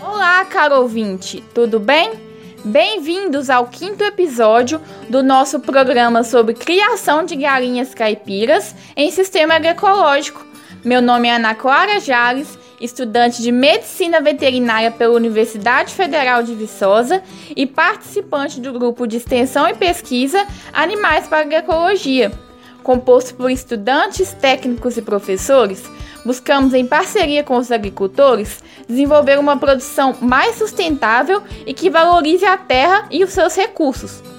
Olá, caro ouvinte, tudo bem? Bem-vindos ao quinto episódio do nosso programa sobre criação de galinhas caipiras em sistema agroecológico. Meu nome é Ana Clara Jales estudante de Medicina Veterinária pela Universidade Federal de Viçosa e participante do grupo de extensão e pesquisa Animais para Agroecologia. Composto por estudantes, técnicos e professores, buscamos, em parceria com os agricultores, desenvolver uma produção mais sustentável e que valorize a terra e os seus recursos.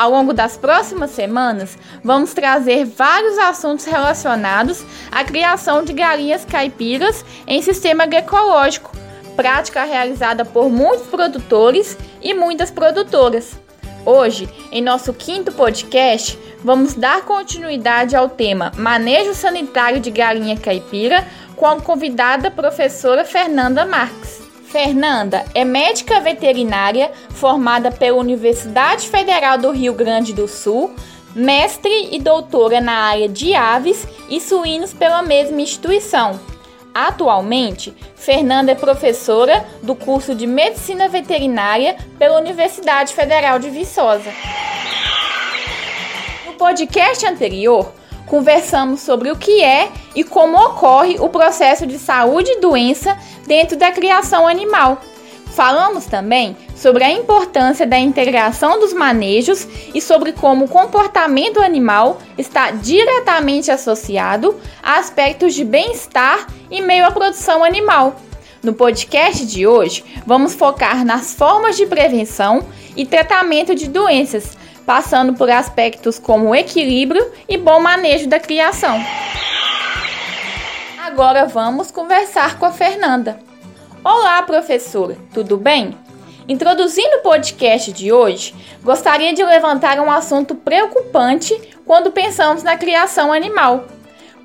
Ao longo das próximas semanas, vamos trazer vários assuntos relacionados à criação de galinhas caipiras em sistema agroecológico, prática realizada por muitos produtores e muitas produtoras. Hoje, em nosso quinto podcast, vamos dar continuidade ao tema Manejo Sanitário de Galinha Caipira com a convidada professora Fernanda Marques. Fernanda é médica veterinária formada pela Universidade Federal do Rio Grande do Sul, mestre e doutora na área de aves e suínos pela mesma instituição. Atualmente, Fernanda é professora do curso de Medicina Veterinária pela Universidade Federal de Viçosa. No podcast anterior, conversamos sobre o que é e como ocorre o processo de saúde e doença dentro da criação animal. Falamos também sobre a importância da integração dos manejos e sobre como o comportamento animal está diretamente associado a aspectos de bem-estar e meio à produção animal. No podcast de hoje, vamos focar nas formas de prevenção e tratamento de doenças, passando por aspectos como equilíbrio e bom manejo da criação. Agora vamos conversar com a Fernanda. Olá, professora, tudo bem? Introduzindo o podcast de hoje, gostaria de levantar um assunto preocupante quando pensamos na criação animal.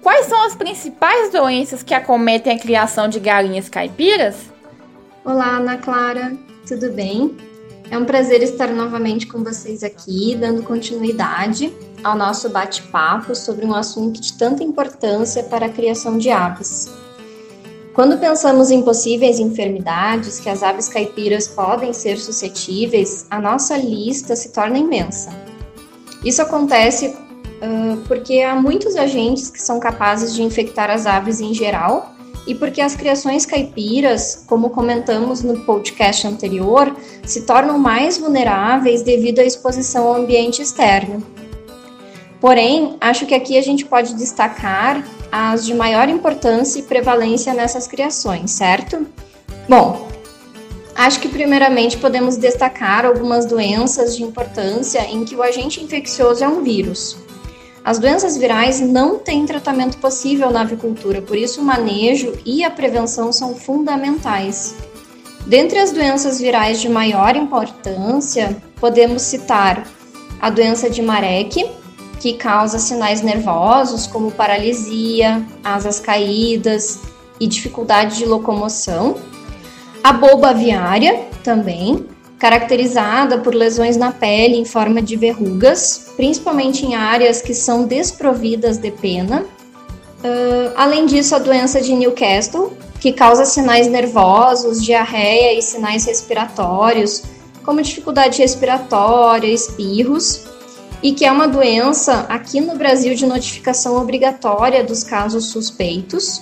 Quais são as principais doenças que acometem a criação de galinhas caipiras? Olá, Ana Clara, tudo bem? É um prazer estar novamente com vocês aqui, dando continuidade ao nosso bate-papo sobre um assunto de tanta importância para a criação de aves. Quando pensamos em possíveis enfermidades que as aves caipiras podem ser suscetíveis, a nossa lista se torna imensa. Isso acontece uh, porque há muitos agentes que são capazes de infectar as aves em geral e porque as criações caipiras, como comentamos no podcast anterior, se tornam mais vulneráveis devido à exposição ao ambiente externo. Porém, acho que aqui a gente pode destacar as de maior importância e prevalência nessas criações, certo? Bom, acho que primeiramente podemos destacar algumas doenças de importância em que o agente infeccioso é um vírus. As doenças virais não têm tratamento possível na avicultura, por isso o manejo e a prevenção são fundamentais. Dentre as doenças virais de maior importância, podemos citar a doença de Marek, que causa sinais nervosos como paralisia, asas caídas e dificuldade de locomoção. A bolba aviária também, caracterizada por lesões na pele em forma de verrugas, principalmente em áreas que são desprovidas de pena. Uh, além disso, a doença de Newcastle, que causa sinais nervosos, diarreia e sinais respiratórios, como dificuldade respiratória, espirros, e que é uma doença aqui no Brasil de notificação obrigatória dos casos suspeitos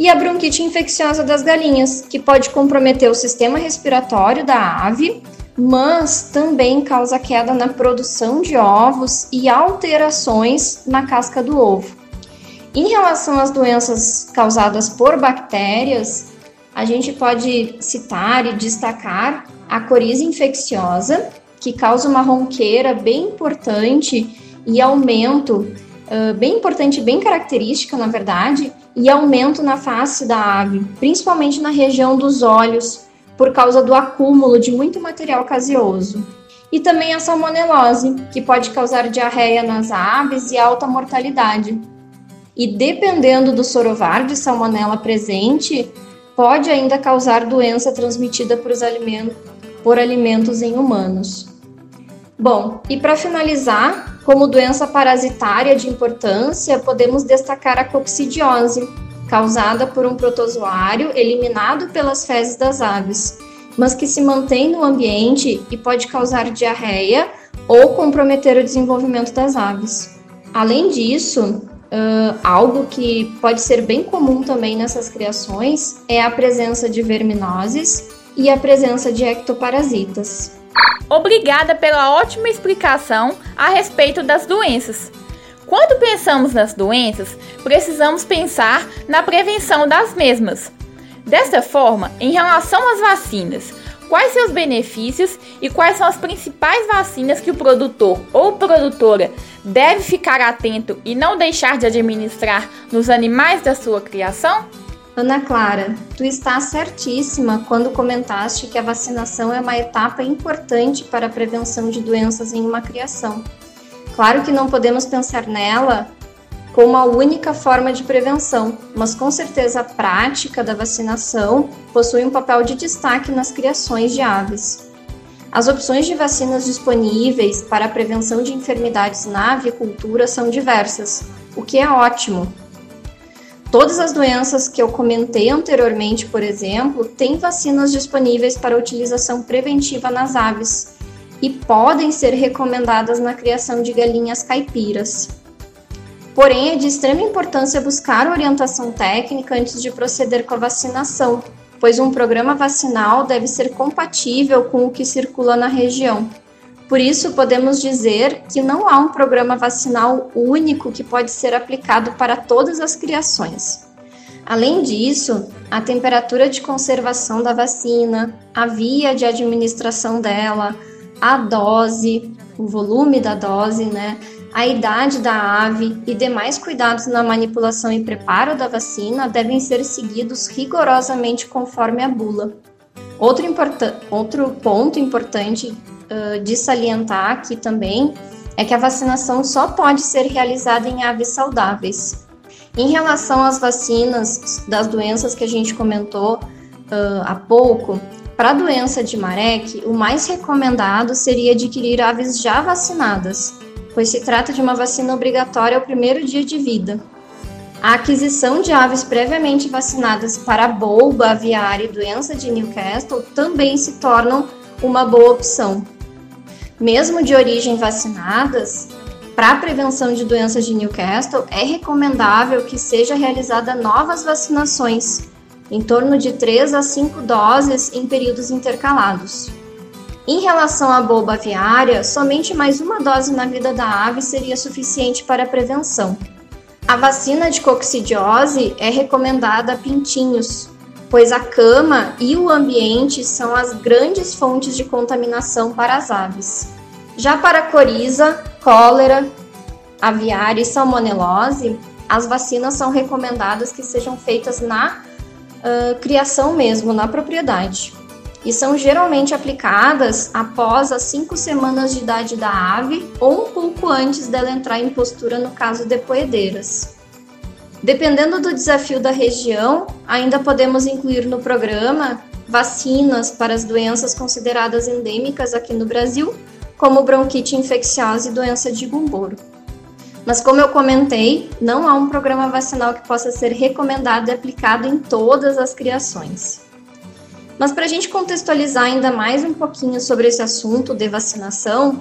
e a bronquite infecciosa das galinhas, que pode comprometer o sistema respiratório da ave, mas também causa queda na produção de ovos e alterações na casca do ovo. Em relação às doenças causadas por bactérias, a gente pode citar e destacar a coriza infecciosa, que causa uma ronqueira bem importante e aumento, bem importante, bem característica, na verdade, e aumento na face da ave, principalmente na região dos olhos, por causa do acúmulo de muito material caseoso. E também a salmonelose, que pode causar diarreia nas aves e alta mortalidade. E dependendo do sorovar de salmonela presente, pode ainda causar doença transmitida por, alimentos, por alimentos em humanos. Bom, e para finalizar, como doença parasitária de importância, podemos destacar a coccidiose, causada por um protozoário eliminado pelas fezes das aves, mas que se mantém no ambiente e pode causar diarreia ou comprometer o desenvolvimento das aves. Além disso, Uh, algo que pode ser bem comum também nessas criações é a presença de verminoses e a presença de ectoparasitas. Obrigada pela ótima explicação a respeito das doenças. Quando pensamos nas doenças, precisamos pensar na prevenção das mesmas. Desta forma, em relação às vacinas, quais seus benefícios e quais são as principais vacinas que o produtor ou produtora deve ficar atento e não deixar de administrar nos animais da sua criação? Ana Clara, tu está certíssima quando comentaste que a vacinação é uma etapa importante para a prevenção de doenças em uma criação. Claro que não podemos pensar nela como a única forma de prevenção, mas com certeza a prática da vacinação possui um papel de destaque nas criações de aves. As opções de vacinas disponíveis para a prevenção de enfermidades na avicultura são diversas, o que é ótimo. Todas as doenças que eu comentei anteriormente, por exemplo, têm vacinas disponíveis para utilização preventiva nas aves e podem ser recomendadas na criação de galinhas caipiras. Porém, é de extrema importância buscar orientação técnica antes de proceder com a vacinação, pois um programa vacinal deve ser compatível com o que circula na região. Por isso, podemos dizer que não há um programa vacinal único que pode ser aplicado para todas as criações. Além disso, a temperatura de conservação da vacina, a via de administração dela, a dose, o volume da dose, né, a idade da ave e demais cuidados na manipulação e preparo da vacina devem ser seguidos rigorosamente conforme a bula. Outro, outro ponto importante uh, de salientar aqui também é que a vacinação só pode ser realizada em aves saudáveis. Em relação às vacinas das doenças que a gente comentou uh, há pouco, para a doença de Marek, o mais recomendado seria adquirir aves já vacinadas, pois se trata de uma vacina obrigatória ao primeiro dia de vida. A aquisição de aves previamente vacinadas para bolba aviária e doença de Newcastle também se tornam uma boa opção. Mesmo de origem vacinadas, para a prevenção de doenças de Newcastle, é recomendável que seja realizada novas vacinações, em torno de 3 a 5 doses em períodos intercalados. Em relação à boba aviária, somente mais uma dose na vida da ave seria suficiente para a prevenção. A vacina de coccidiose é recomendada a pintinhos, pois a cama e o ambiente são as grandes fontes de contaminação para as aves. Já para coriza, cólera, aviária e salmonelose, as vacinas são recomendadas que sejam feitas na uh, criação mesmo, na propriedade e são geralmente aplicadas após as cinco semanas de idade da ave ou um pouco antes dela entrar em postura no caso de poedeiras. Dependendo do desafio da região, ainda podemos incluir no programa vacinas para as doenças consideradas endêmicas aqui no Brasil, como bronquite infecciosa e doença de Gumboro. Mas como eu comentei, não há um programa vacinal que possa ser recomendado e aplicado em todas as criações. Mas para a gente contextualizar ainda mais um pouquinho sobre esse assunto de vacinação,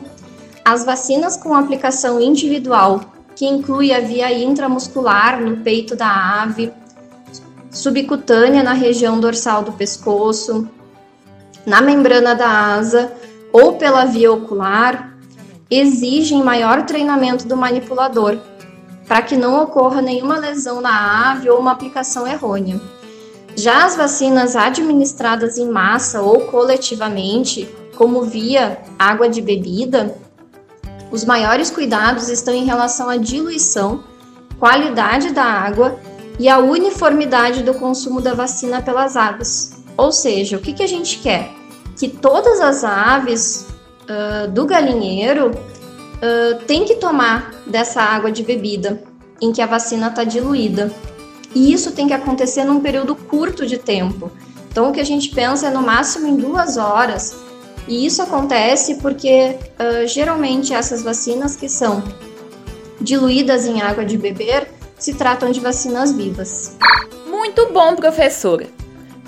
as vacinas com aplicação individual, que inclui a via intramuscular no peito da ave, subcutânea na região dorsal do pescoço, na membrana da asa ou pela via ocular, exigem maior treinamento do manipulador, para que não ocorra nenhuma lesão na ave ou uma aplicação errônea. Já as vacinas administradas em massa ou coletivamente, como via água de bebida, os maiores cuidados estão em relação à diluição, qualidade da água e a uniformidade do consumo da vacina pelas aves. Ou seja, o que, que a gente quer? Que todas as aves uh, do galinheiro uh, têm que tomar dessa água de bebida em que a vacina está diluída. E isso tem que acontecer num período curto de tempo. Então, o que a gente pensa é no máximo em duas horas, E isso acontece porque uh, geralmente essas vacinas que são diluídas em água de beber se tratam de vacinas vivas. Muito bom, professora.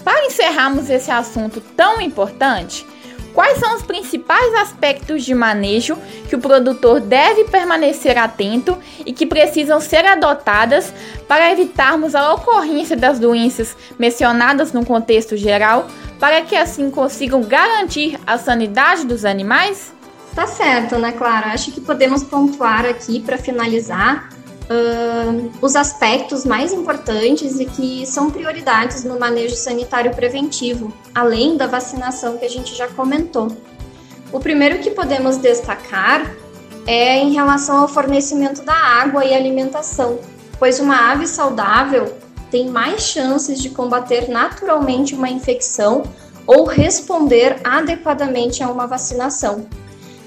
Para encerrarmos esse assunto tão importante, quais são os principais aspectos de manejo que o produtor deve permanecer atento e que precisam ser adotadas para evitarmos a ocorrência das doenças mencionadas no contexto geral, para que assim consigam garantir a sanidade dos animais? Tá certo, Ana Clara. Acho que podemos pontuar aqui para finalizar uh, os aspectos mais importantes e que são prioridades no manejo sanitário preventivo, além da vacinação que a gente já comentou. O primeiro que podemos destacar é em relação ao fornecimento da água e alimentação, pois uma ave saudável tem mais chances de combater naturalmente uma infecção ou responder adequadamente a uma vacinação.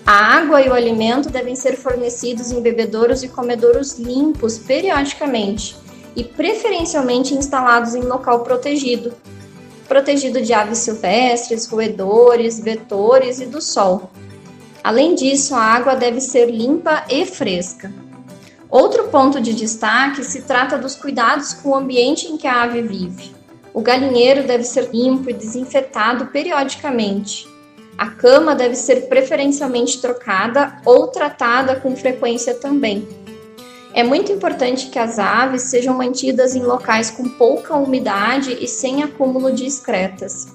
A água e o alimento devem ser fornecidos em bebedouros e comedouros limpos periodicamente e preferencialmente instalados em local protegido, protegido de aves silvestres, roedores, vetores e do sol. Além disso, a água deve ser limpa e fresca. Outro ponto de destaque se trata dos cuidados com o ambiente em que a ave vive. O galinheiro deve ser limpo e desinfetado periodicamente. A cama deve ser preferencialmente trocada ou tratada com frequência também. É muito importante que as aves sejam mantidas em locais com pouca umidade e sem acúmulo de excretas.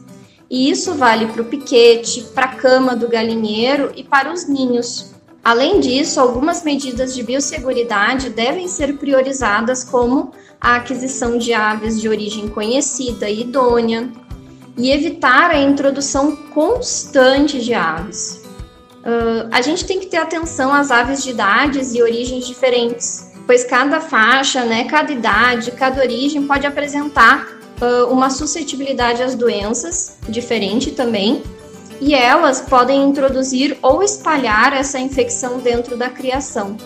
E isso vale para o piquete, para a cama do galinheiro e para os ninhos. Além disso, algumas medidas de biosseguridade devem ser priorizadas, como a aquisição de aves de origem conhecida e idônea, e evitar a introdução constante de aves. Uh, a gente tem que ter atenção às aves de idades e origens diferentes, pois cada faixa, né, cada idade, cada origem pode apresentar uh, uma suscetibilidade às doenças diferente também, e elas podem introduzir ou espalhar essa infecção dentro da criação.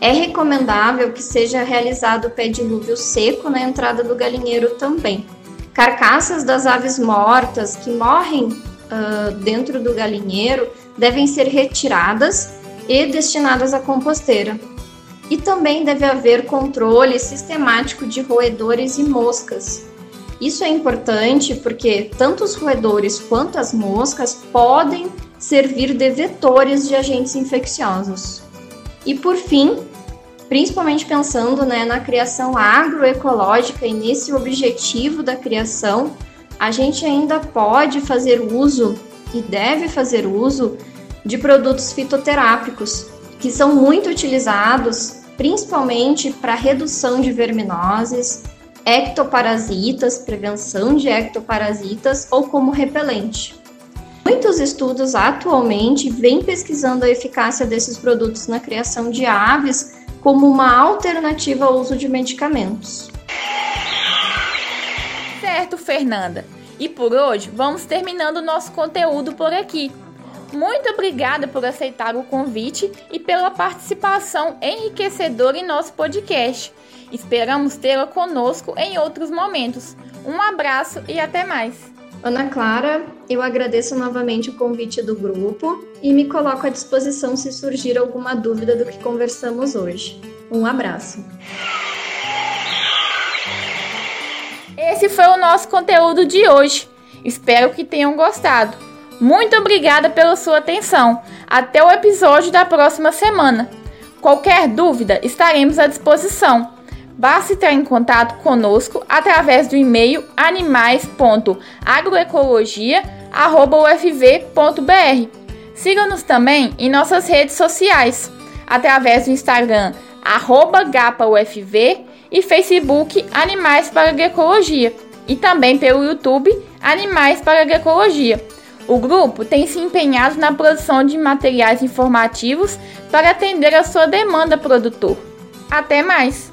É recomendável que seja realizado o pé dilúvio seco na entrada do galinheiro também. Carcaças das aves mortas que morrem uh, dentro do galinheiro devem ser retiradas e destinadas à composteira. E também deve haver controle sistemático de roedores e moscas. Isso é importante porque tanto os roedores quanto as moscas podem servir de vetores de agentes infecciosos. E por fim, principalmente pensando né, na criação agroecológica e nesse objetivo da criação, a gente ainda pode fazer uso e deve fazer uso de produtos fitoterápicos, que são muito utilizados principalmente para redução de verminoses, ectoparasitas, prevenção de ectoparasitas ou como repelente. Muitos estudos atualmente vêm pesquisando a eficácia desses produtos na criação de aves como uma alternativa ao uso de medicamentos. Certo, Fernanda. E por hoje vamos terminando o nosso conteúdo por aqui. Muito obrigada por aceitar o convite e pela participação enriquecedora em nosso podcast. Esperamos tê-la conosco em outros momentos. Um abraço e até mais! Ana Clara, eu agradeço novamente o convite do grupo e me coloco à disposição se surgir alguma dúvida do que conversamos hoje. Um abraço. Esse foi o nosso conteúdo de hoje. Espero que tenham gostado. Muito obrigada pela sua atenção. Até o episódio da próxima semana. Qualquer dúvida, estaremos à disposição. Basta entrar em contato conosco através do e-mail animais.agroecologia.ufv.br. Siga-nos também em nossas redes sociais, através do Instagram GapaUFV e Facebook Animais para Agroecologia e também pelo YouTube Animais para Agroecologia. O grupo tem se empenhado na produção de materiais informativos para atender a sua demanda, produtor. Até mais!